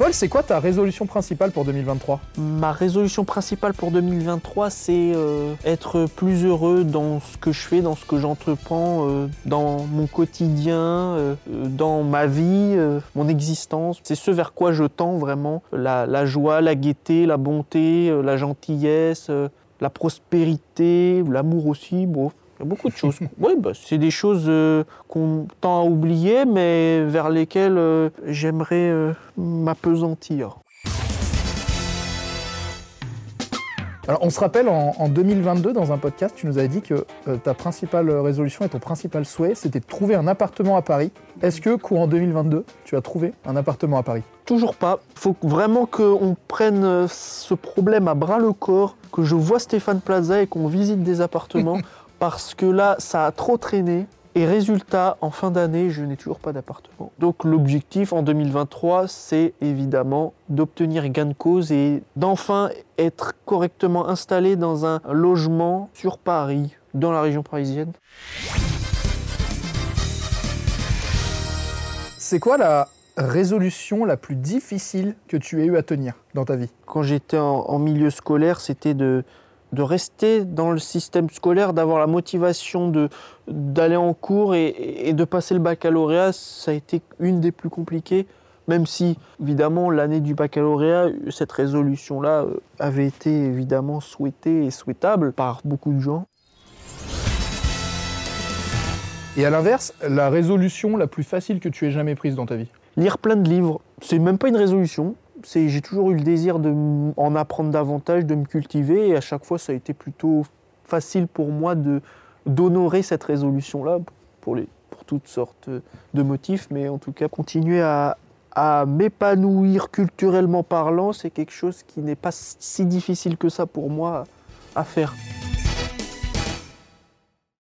Paul, c'est quoi ta résolution principale pour 2023 Ma résolution principale pour 2023, c'est euh, être plus heureux dans ce que je fais, dans ce que j'entreprends, euh, dans mon quotidien, euh, dans ma vie, mon existence. C'est ce vers quoi je tends vraiment. La, joie, la gaieté, la bonté, la gentillesse, la prospérité, l'amour aussi. Il y a beaucoup de choses. Oui, bah, c'est des choses euh, qu'on tend à oublier, mais vers lesquelles euh, j'aimerais euh, m'apesantir. Alors, on se rappelle, en, 2022, dans un podcast, tu nous avais dit que ta principale résolution et ton principal souhait, c'était de trouver un appartement à Paris. Est-ce que, courant 2022, tu as trouvé un appartement à Paris? Toujours pas. Il faut vraiment qu'on prenne ce problème à bras le corps, que je vois Stéphane Plaza et qu'on visite des appartements. parce que là, ça a trop traîné. Et résultat, en fin d'année, je n'ai toujours pas d'appartement. Donc l'objectif en 2023, c'est évidemment d'obtenir gain de cause et d'enfin être correctement installé dans un logement sur Paris, dans la région parisienne. C'est quoi la résolution la plus difficile que tu aies eu à tenir dans ta vie? Quand j'étais en, milieu scolaire, c'était de de rester dans le système scolaire, d'avoir la motivation d'aller en cours et, de passer le baccalauréat, ça a été une des plus compliquées, même si évidemment l'année du baccalauréat, cette résolution-là euh, avait été évidemment souhaitée et souhaitable par beaucoup de gens. Et à l'inverse, la résolution la plus facile que tu aies jamais prise dans ta vie? Lire plein de livres. C'est même pas une résolution, j'ai toujours eu le désir de en apprendre davantage, de me cultiver, et à chaque fois, ça a été plutôt facile pour moi d'honorer cette résolution-là pour, toutes sortes de motifs, mais en tout cas, continuer à m'épanouir culturellement parlant, c'est quelque chose qui n'est pas si difficile que ça pour moi à faire.